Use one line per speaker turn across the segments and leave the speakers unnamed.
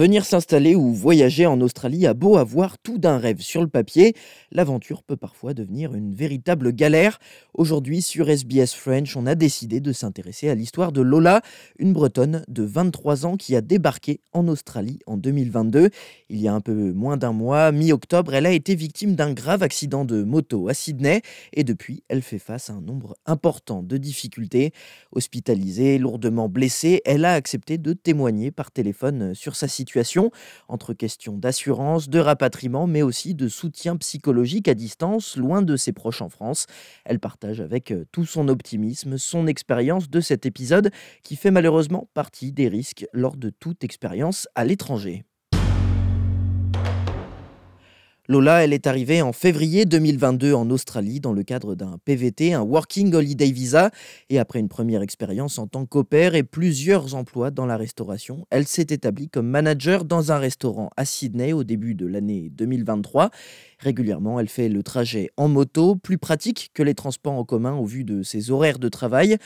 Venir s'installer ou voyager en Australie a beau avoir tout d'un rêve sur le papier, l'aventure peut parfois devenir une véritable galère. Aujourd'hui, sur SBS French, on a décidé de s'intéresser à l'histoire de Lola, une Bretonne de 23 ans qui a débarqué en Australie en 2022. Il y a un peu moins d'un mois, mi-octobre, elle a été victime d'un grave accident de moto à Sydney et depuis, elle fait face à un nombre important de difficultés. Hospitalisée, lourdement blessée, elle a accepté de témoigner par téléphone sur sa situation entre questions d'assurance, de rapatriement, mais aussi de soutien psychologique à distance, loin de ses proches en France. Elle partage avec euh, tout son optimisme son expérience de cet épisode qui fait malheureusement partie des risques lors de toute expérience à l'étranger. Lola, elle est arrivée en février 2022 en Australie dans le cadre d'un PVT, un Working Holiday Visa, et après une première expérience en tant qu'opère et plusieurs emplois dans la restauration, elle s'est établie comme manager dans un restaurant à Sydney au début de l'année 2023. Régulièrement, elle fait le trajet en moto, plus pratique que les transports en commun au vu de ses horaires de travail.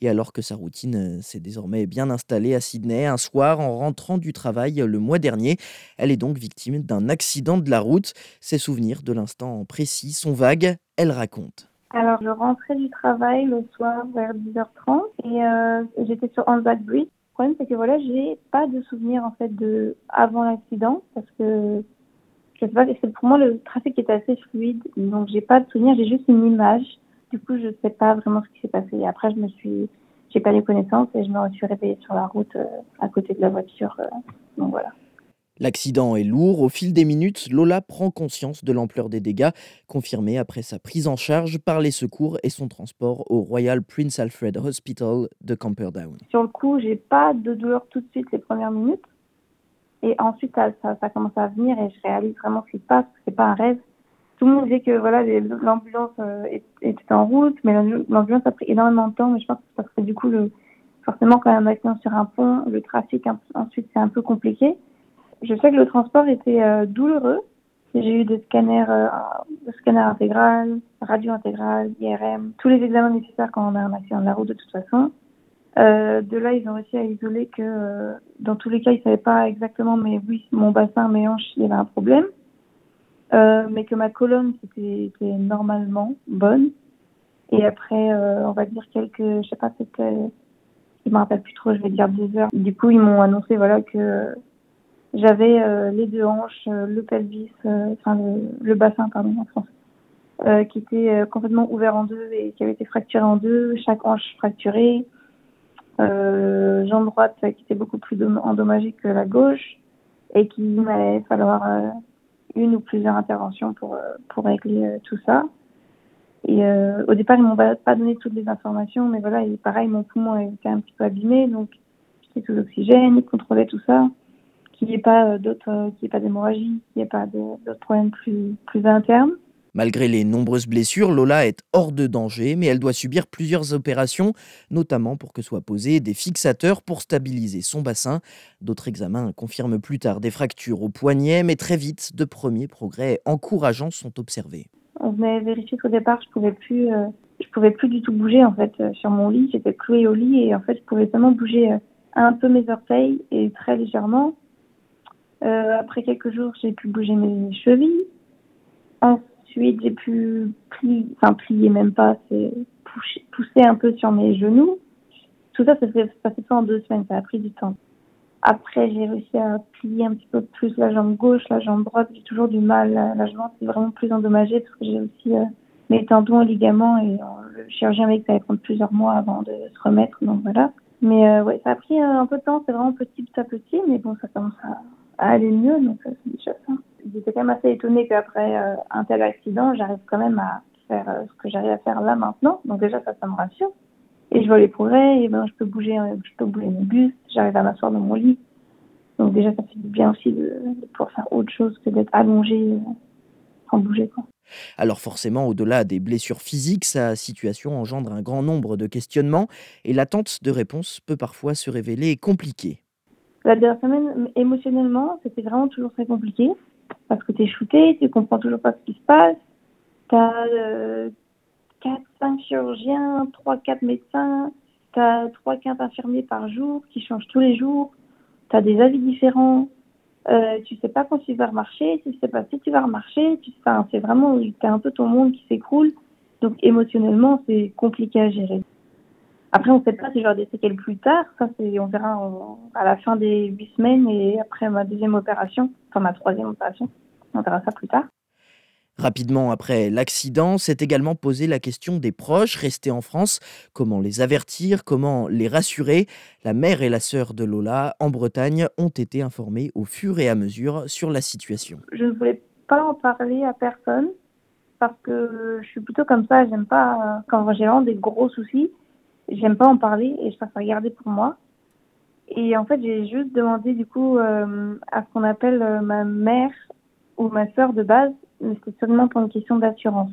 Et alors que sa routine euh, s'est désormais bien installée à Sydney, un soir, en rentrant du travail le mois dernier, elle est donc victime d'un accident de la route. Ses souvenirs de l'instant précis sont vagues. Elle raconte.
Alors, je rentrais du travail le soir vers 10h30 et euh, j'étais sur Anzac Bridge. Le problème, c'est que voilà, j'ai pas de souvenirs en fait de avant l'accident parce que je sais pas, pour moi le trafic était assez fluide, donc j'ai pas de souvenirs, j'ai juste une image du coup, je ne sais pas vraiment ce qui s'est passé. Et après, je me suis, j'ai pas les connaissances et je me suis réveillée sur la route euh, à côté de la voiture. Euh, donc voilà.
L'accident est lourd. Au fil des minutes, Lola prend conscience de l'ampleur des dégâts, confirmés après sa prise en charge par les secours et son transport au Royal Prince Alfred Hospital de Camperdown.
Sur le coup, j'ai pas de douleur tout de suite les premières minutes. Et ensuite, ça, ça, commence à venir et je réalise vraiment ce qui se passe. C'est pas un rêve tout le monde disait que voilà l'ambulance euh, était en route, mais l'ambulance a pris énormément de temps. Mais je pense que parce que du coup, le, forcément, quand il y a un accident sur un pont, le trafic ensuite c'est un peu compliqué. Je sais que le transport était euh, douloureux. J'ai eu des scanners, euh, scanner intégral, radio intégrale, IRM, tous les examens nécessaires quand on a un accident de la route de toute façon. Euh, de là, ils ont réussi à isoler que dans tous les cas, ils savaient pas exactement, mais oui, mon bassin, mes hanches, il y avait un problème. Euh, mais que ma colonne c'était normalement bonne. Et après, euh, on va dire quelques, je sais pas, c'était, je me rappelle plus trop, je vais dire deux heures. Du coup, ils m'ont annoncé voilà que j'avais euh, les deux hanches, le pelvis, enfin le, le, bassin pardon en français, qui était complètement ouvert en deux et qui avait été fracturé en deux, chaque hanche fracturée, jambe droite qui était beaucoup plus endommagée que la gauche et qu'il m'allait falloir une ou plusieurs interventions pour, euh, pour régler euh, tout ça. Et euh, au départ, ils m'ont pas donné toutes les informations, mais voilà, pareil, mon poumon était un petit peu abîmé, donc j'étais sous oxygène, ils contrôlaient tout ça, qu'il n'y ait pas d'autres, qu'il n'y ait pas d'hémorragie, qu'il n'y ait pas d'autres problèmes plus, plus internes.
Malgré les nombreuses blessures, Lola est hors de danger, mais elle doit subir plusieurs opérations, notamment pour que soient posés des fixateurs pour stabiliser son bassin. D'autres examens confirment plus tard des fractures au poignet, mais très vite, de premiers progrès encourageants sont observés.
On venait vérifier qu'au départ, je pouvais euh, pouvais plus du tout bouger en fait euh, sur mon lit. J'étais clouée au lit et en fait, je pouvais seulement bouger euh, un peu mes orteils et très légèrement. après quelques jours, j'ai pu bouger mes chevilles. Ensuite, j'ai pu plier, enfin plier même pas, c'est pousser un peu sur mes genoux. Tout ça, ça s'est passé en deux semaines, ça a pris du temps. Après, j'ai réussi à plier un petit peu plus la jambe gauche, la jambe droite. J'ai toujours du mal. La jambe est vraiment plus endommagée parce que j'ai aussi euh, mes tendons, ligaments et euh, le chirurgien m'a dit que ça allait prendre plusieurs mois avant de se remettre. Donc voilà. Mais euh, ouais, ça a pris un peu de temps. C'est vraiment petit à petit, mais bon, ça commence à, aller mieux. Donc c'est déjà ça j'étais quand même assez étonnée qu'après euh, un tel accident, j'arrive quand même à faire euh, ce que j'arrive à faire là maintenant. Donc déjà, ça, ça me rassure. Et je vois les progrès, et ben, je peux bouger, euh, je peux bouger mon buste, j'arrive à m'asseoir dans mon lit. Donc déjà, ça fait du bien aussi de, pouvoir faire autre chose que d'être allongé sans bouger. Quoi.
Alors forcément, au-delà des blessures physiques, sa situation engendre un grand nombre de questionnements et l'attente de réponses peut parfois se révéler compliquée.
La dernière semaine, émotionnellement, c'était vraiment toujours très compliqué parce que tu es shooté, tu comprends toujours pas ce qui se passe. Tu as euh, 4-5 chirurgiens, 3-4 médecins, tu as 3-4 infirmiers par jour qui changent tous les jours. Tu as des avis différents. Euh, tu sais pas quand tu vas remarcher, tu sais pas si tu vas remarcher, tu enfin, c'est vraiment, t'as un peu ton monde qui s'écroule. Donc émotionnellement, c'est compliqué à gérer. Après, on ne sait pas si j'aurai des séquelles plus tard. Ça, c'est, on verra à la fin des huit semaines et après ma deuxième opération, enfin ma troisième opération. On verra ça plus tard.
Rapidement après l'accident, s'est également posé la question des proches restés en France. Comment les avertir? Comment les rassurer? La mère et la sœur de Lola, en Bretagne, ont été informées au fur et à mesure sur la situation.
Je ne voulais pas en parler à personne parce que je suis plutôt comme ça. J'aime pas, quand j'ai vraiment des gros soucis, j'aime pas en parler et je préfère garder pour moi. Et en fait, j'ai juste demandé du coup euh, à ce qu'on appelle euh, ma mère ma sœur de base mais c'était seulement pour une question d'assurance.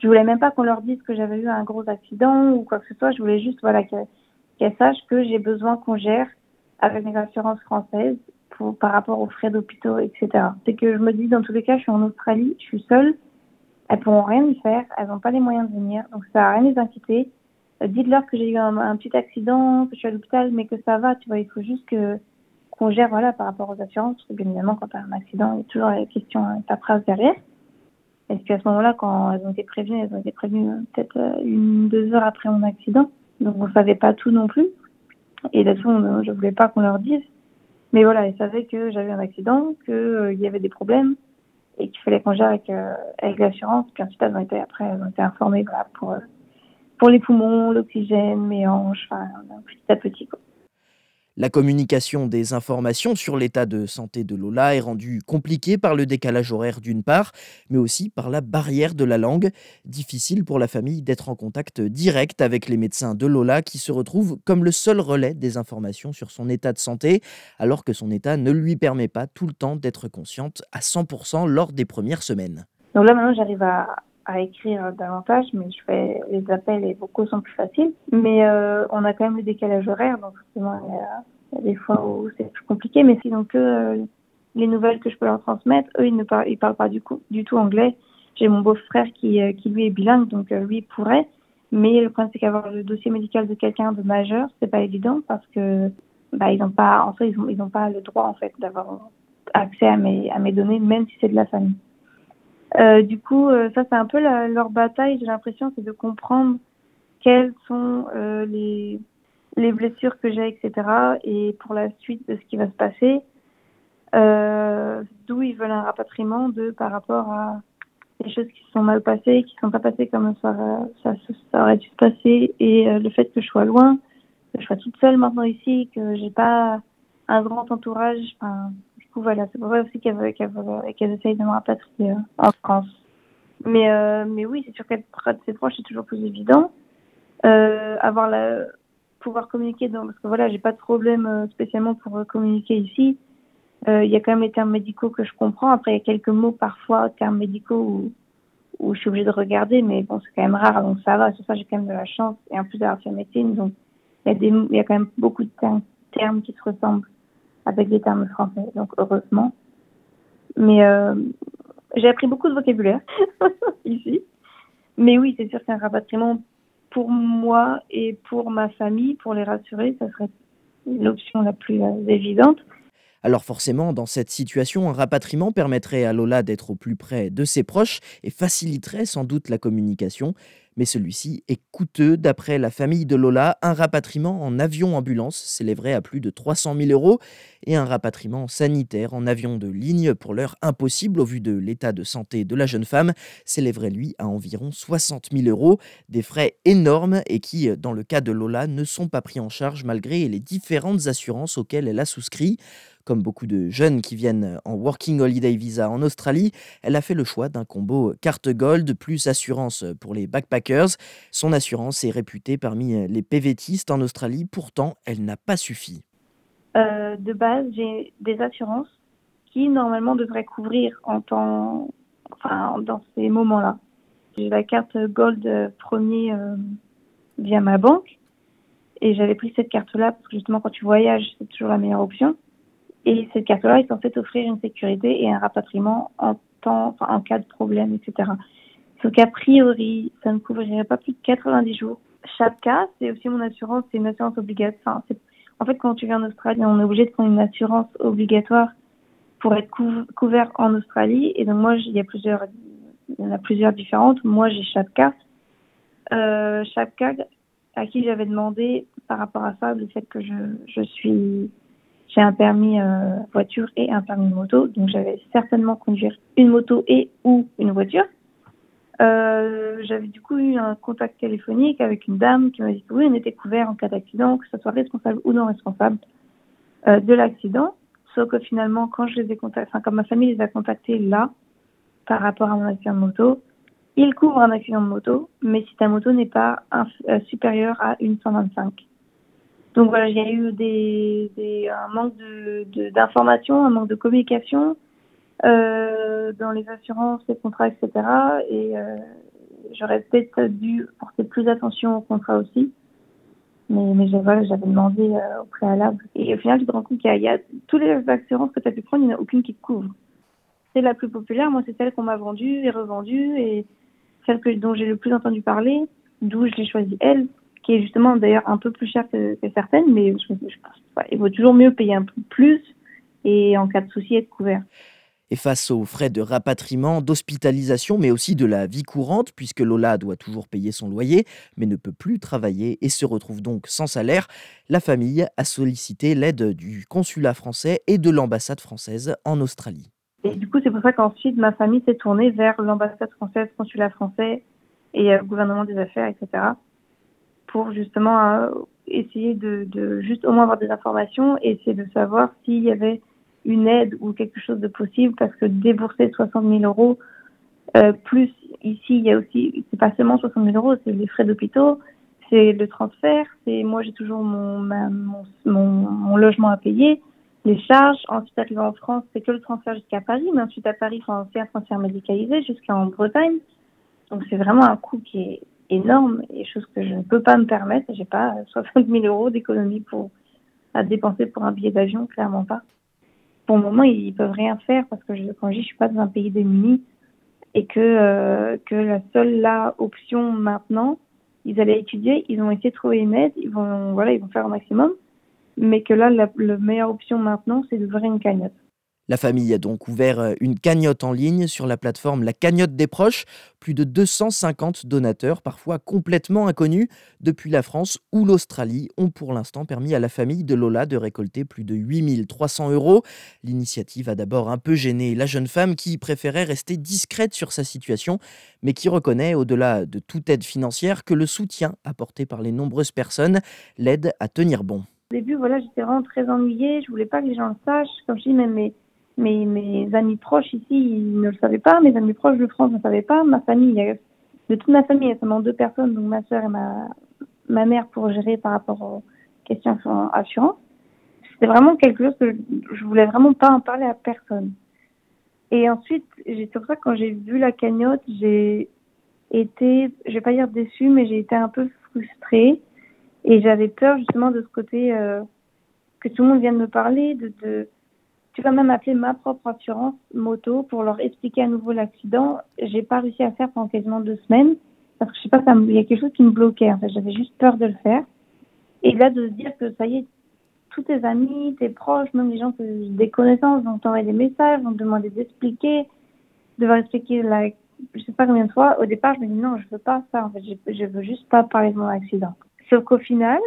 Je voulais même pas qu'on leur dise que j'avais eu un gros accident ou quoi que ce soit. Je voulais juste voilà qu'elles sachent que j'ai besoin qu'on gère avec mes assurances françaises pour, par rapport aux frais d'hôpitaux, etc. C'est que je me dis dans tous les cas, je suis en Australie, je suis seule, elles pourront rien y faire, elles n'ont pas les moyens de venir, donc ça n'a rien les inquiéter. Euh, dites-leur que j'ai eu un, un, petit accident, que je suis à l'hôpital, mais que ça va, tu vois, il faut juste que qu'on gère voilà par rapport aux assurances, parce que bien évidemment quand tu as un accident, il y a toujours la question ta phrase derrière. Est-ce qu'à ce moment-là, quand elles ont été prévenues, elles ont été prévenues euh, peut-être euh, une, deux heures après mon accident? Donc on savait pas tout non plus. Et là-dessus, je voulais pas qu'on leur dise. Mais voilà, elles savaient que j'avais un accident, qu'il euh, y avait des problèmes et qu'il fallait qu'on gère avec, avec l'assurance. Puis ensuite, elles ont été, après, elles ont été informées voilà, pour, pour les poumons, l'oxygène, mes hanches, enfin, petit à petit. Quoi.
La communication des informations sur l'état de santé de Lola est rendue compliquée par le décalage horaire d'une part, mais aussi par la barrière de la langue. Difficile pour la famille d'être en contact direct avec les médecins de Lola qui se retrouvent comme le seul relais des informations sur son état de santé, alors que son état ne lui permet pas tout le temps d'être consciente à 100% lors des premières semaines.
Donc là maintenant j'arrive à, écrire davantage, mais je fais les appels et beaucoup sont plus faciles. Mais euh, on a quand même le décalage horaire, donc forcément il y a, des fois où c'est plus compliqué. Mais sinon que euh, les nouvelles que je peux leur transmettre, eux ils ne parlent, pas du, tout anglais. J'ai mon beau-frère qui, euh, lui est bilingue, donc lui pourrait. Mais le problème c'est qu'avoir le dossier médical de quelqu'un de majeur, c'est pas évident parce que bah ils n'ont pas, en fait ils ont, ils ont pas le droit en fait d'avoir accès à à mes données, même si c'est de la famille. Euh, du coup, euh, ça c'est un peu leur bataille. J'ai l'impression, c'est de comprendre quelles sont euh, les les blessures que j'ai, etc. Et pour la suite de ce qui va se passer, d'où ils veulent un rapatriement de par rapport à des choses qui se sont mal passées, qui ne sont pas passées comme ça, ça, ça, aurait dû se passer, et le fait que je sois loin, que je sois toute seule maintenant ici, que j'ai pas un grand entourage. Enfin, voilà, c'est pour ça aussi qu'elle qu essayent de me rapatrier euh, en France. Mais, euh, mais oui, c'est sûr qu'être de ses proches, c'est toujours plus évident. Euh, avoir la, pouvoir communiquer, donc, parce que voilà, j'ai pas de problème spécialement pour communiquer ici. Il y a quand même les termes médicaux que je comprends. Après, il y a quelques mots parfois, termes médicaux, où, où je suis obligée de regarder, mais bon, c'est quand même rare, donc ça va. Sur ça, j'ai quand même de la chance. Et en plus d'avoir fait médecine, donc il y, a y a quand même beaucoup de termes qui se ressemblent avec des termes français, donc heureusement. Mais euh, j'ai appris beaucoup de vocabulaire ici. Mais oui, c'est sûr qu'un rapatriement pour moi et pour ma famille, pour les rassurer, ça serait l'option la plus euh, évidente.
Alors forcément, dans cette situation, un rapatriement permettrait à Lola d'être au plus près de ses proches et faciliterait sans doute la communication. Mais celui-ci est coûteux. D'après la famille de Lola, un rapatriement en avion-ambulance s'élèverait à plus de 300 000 euros et un rapatriement sanitaire en avion de ligne, pour l'heure impossible au vu de l'état de santé de la jeune femme, s'élèverait lui à environ 60 000 euros. Des frais énormes et qui, dans le cas de Lola, ne sont pas pris en charge malgré les différentes assurances auxquelles elle a souscrit. Comme beaucoup de jeunes qui viennent en Working Holiday Visa en Australie, elle a fait le choix d'un combo carte Gold plus assurance pour les backpackers. Son assurance est réputée parmi les PVTistes en Australie, pourtant elle n'a pas suffi.
Euh, de base, j'ai des assurances qui normalement devraient couvrir en temps, enfin, dans ces moments-là. J'ai la carte Gold premier euh, via ma banque et j'avais pris cette carte-là parce que justement quand tu voyages, c'est toujours la meilleure option. Et cette carte-là est censée offrir une sécurité et un rapatriement en temps, en cas de problème, etc. Sauf qu'a priori, ça ne couvrirait pas plus de 90 jours. Chaque cas, c'est aussi mon assurance, c'est une assurance obligatoire. en fait, quand tu viens en Australie, on est obligé de prendre une assurance obligatoire pour être couvert en Australie. Et donc moi, il y a plusieurs, il y en a plusieurs différentes. Moi, j'ai Chapka. Euh, à qui j'avais demandé par rapport à ça, le fait que je suis, j'ai un permis euh, voiture et un permis moto, donc j'avais certainement conduire une moto et ou une voiture. Euh, j'avais du coup eu un contact téléphonique avec une dame qui m'a dit que oui, on était couvert en cas d'accident, que ce soit responsable ou non responsable euh, de l'accident. Sauf que finalement, quand je les ai contactés, enfin, quand ma famille les a contactés là, par rapport à mon accident de moto, ils couvrent un accident de moto, mais si ta moto n'est pas euh, supérieure à une 125. Donc voilà, il y a eu des, des un manque de, d'informations, un manque de communication euh, dans les assurances, les contrats, etc. Et euh, j'aurais peut-être dû porter plus attention aux contrats aussi. Mais, mais j'avais, j'avais demandé euh, au préalable. Et au final, tu te rends compte qu'il y a, toutes les assurances que tu as pu prendre, il n'y en a aucune qui te couvre. C'est la plus populaire. Moi, c'est celle qu'on m'a vendue et revendue et celle que, dont j'ai le plus entendu parler, d'où je l'ai choisie elle, qui est justement d'ailleurs un peu plus chère que, que certaines, mais je, je pense, il vaut toujours mieux payer un peu plus et en cas de souci être couvert.
Et face aux frais de rapatriement, d'hospitalisation, mais aussi de la vie courante, puisque Lola doit toujours payer son loyer, mais ne peut plus travailler et se retrouve donc sans salaire, la famille a sollicité l'aide du consulat français et de l'ambassade française en Australie.
Et du coup, c'est pour ça qu'ensuite, ma famille s'est tournée vers l'ambassade française, consulat français et le gouvernement des affaires, etc. pour justement euh, essayer de, de, juste au moins avoir des informations et essayer de savoir s'il y avait une aide ou quelque chose de possible parce que débourser 60 000 euros, euh, plus ici, il y a aussi, c'est pas seulement 60 000 euros, c'est les frais d'hôpitaux, c'est le transfert, c'est moi j'ai toujours mon, mon, mon, logement à payer, les charges. Ensuite, arrivé en France, c'est que le transfert jusqu'à Paris, mais ensuite à Paris, il faut un transfert médicalisé jusqu'en Bretagne. Donc c'est vraiment un coût qui est énorme et chose que je ne peux pas me permettre. J'ai pas 60 000 euros d'économie pour à dépenser pour un billet d'avion, clairement pas pour le moment, ils peuvent rien faire parce que quand je dis, je suis pas dans un pays démuni et que euh, que la seule la option maintenant, ils allaient étudier, ils ont essayé de trouver une aide, ils vont voilà, ils vont faire un maximum, mais que là, la, la meilleure option maintenant, c'est d'ouvrir une cagnotte.
La famille a donc ouvert euh, une cagnotte en ligne sur la plateforme La Cagnotte des Proches. Plus de 250 donateurs, parfois complètement inconnus, depuis la France ou l'Australie, ont pour l'instant permis à la famille de Lola de récolter plus de 8300 euros. L'initiative a d'abord un peu gêné la jeune femme qui préférait rester discrète sur sa situation, mais qui reconnaît, au-delà de toute aide financière, que le soutien apporté par les nombreuses personnes l'aide à tenir bon.
Au début, voilà, j'étais vraiment très ennuyée. Je voulais pas que les gens le sachent. Comme je dis, même mes, mes amis proches ici, ils ne le savaient pas. Mes amis proches de France ne le savaient pas. Ma famille, de toute ma famille, il y a seulement deux personnes, donc ma soeur et ma, ma mère pour gérer par rapport aux questions assurance. C'était vraiment quelque chose que je voulais vraiment pas en parler à personne. Et ensuite, c'est pour ça quand j'ai vu la cagnotte, j'ai été, je vais pas dire déçue, mais j'ai été un peu frustrée. Et j'avais peur justement de ce côté euh, que tout le monde vienne me parler, de, de tu vas même appeler ma propre assurance moto pour leur expliquer à nouveau l'accident. J'ai pas réussi à faire pendant quasiment deux semaines parce que je sais pas, il y a quelque chose qui me bloquait. En fait, j'avais juste peur de le faire. Et là, de se dire que ça y est, tous tes amis, tes proches, même les gens que des connaissances vont t'envoyer des messages, vont te demander d'expliquer, devoir expliquer la, je sais pas combien de fois. Au départ, je me dis non, je veux pas ça. En fait, je, je veux juste pas parler de mon accident. Sauf qu'au final,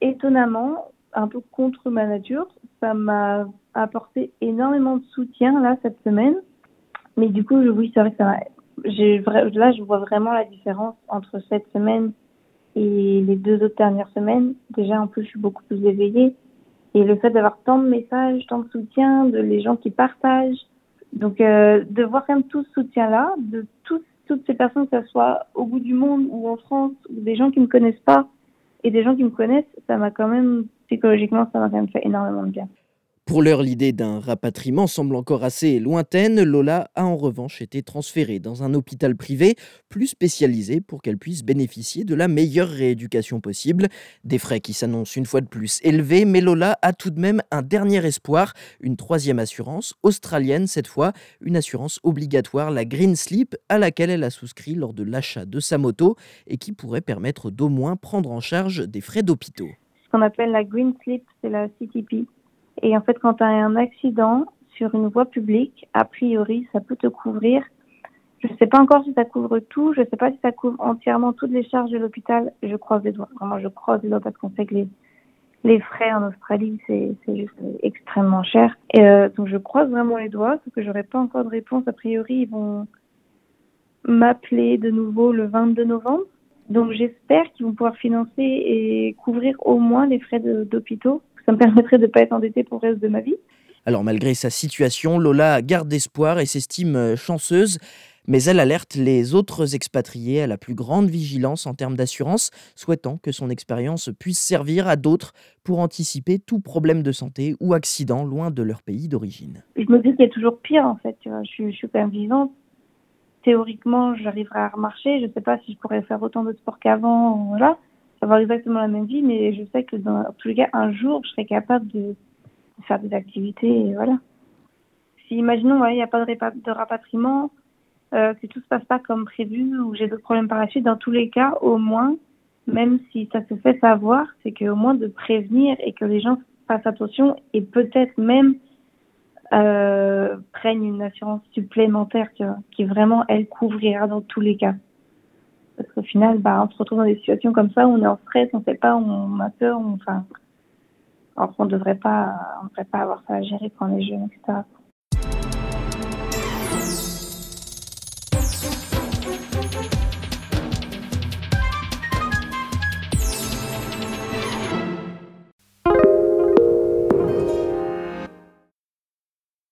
étonnamment, un peu contre ma nature, ça m'a apporté énormément de soutien là cette semaine. Mais du coup, oui, c'est vrai que ça j'ai là, je vois vraiment la différence entre cette semaine et les deux autres dernières semaines. Déjà, en plus, je suis beaucoup plus éveillée. Et le fait d'avoir tant de messages, tant de soutien, de les gens qui partagent. Donc, euh, de voir quand même tout ce soutien-là, de tous, toutes ces personnes, que ce soit au bout du monde ou en France, ou des gens qui me connaissent pas et des gens qui me connaissent, ça m'a quand même, psychologiquement, ça m'a quand même fait énormément de bien.
Pour l'heure, l'idée d'un rapatriement semble encore assez lointaine. Lola a en revanche été transférée dans un hôpital privé plus spécialisé pour qu'elle puisse bénéficier de la meilleure rééducation possible. Des frais qui s'annoncent une fois de plus élevés, mais Lola a tout de même un dernier espoir, une troisième assurance, australienne cette fois, une assurance obligatoire, la Green Sleep, à laquelle elle a souscrit lors de l'achat de sa moto et qui pourrait permettre d'au moins prendre en charge des frais d'hôpitaux.
Qu'on appelle la Green Sleep, c'est la CTP et en fait, quand tu as un accident sur une voie publique, a priori, ça peut te couvrir. Je ne sais pas encore si ça couvre tout. Je ne sais pas si ça couvre entièrement toutes les charges de l'hôpital. Je croise les doigts. Vraiment, je croise les doigts parce qu'on sait que les, les frais en Australie, c'est juste extrêmement cher. Et euh, donc, je croise vraiment les doigts parce que j'aurais pas encore de réponse. A priori, ils vont m'appeler de nouveau le 22 novembre. Donc, j'espère qu'ils vont pouvoir financer et couvrir au moins les frais d'hôpitaux. Ça me permettrait de ne pas être endettée pour le reste de ma vie.
Alors malgré sa situation, Lola garde espoir et s'estime euh, chanceuse, mais elle alerte les autres expatriés à la plus grande vigilance en termes d'assurance, souhaitant que son expérience puisse servir à d'autres pour anticiper tout problème de santé ou accident loin de leur pays d'origine.
Je me dis qu'il y a toujours pire en fait, Je, suis, je suis quand même vivante. Théoriquement, j'arriverai à remarcher. Je ne sais pas si je pourrais faire autant de sport qu'avant, voilà, avoir exactement la même vie, mais je sais que dans tous les cas, un jour, je serai capable de faire des activités, voilà. Si, imaginons, il n'y a pas de, rapatriement, euh, que tout se passe pas comme prévu ou j'ai d'autres problèmes par la suite, dans tous les cas, au moins, même si ça se fait savoir, c'est qu'au moins de prévenir et que les gens fassent attention et peut-être même euh, prennent une assurance supplémentaire qui vraiment, elle, couvrira dans tous les cas. Parce qu'au final, bah, on se retrouve dans des situations comme ça où on est en stress, on ne sait pas, on a peur, on, enfin, alors ne devrait pas, on devrait pas avoir ça à gérer quand on est jeune, etc.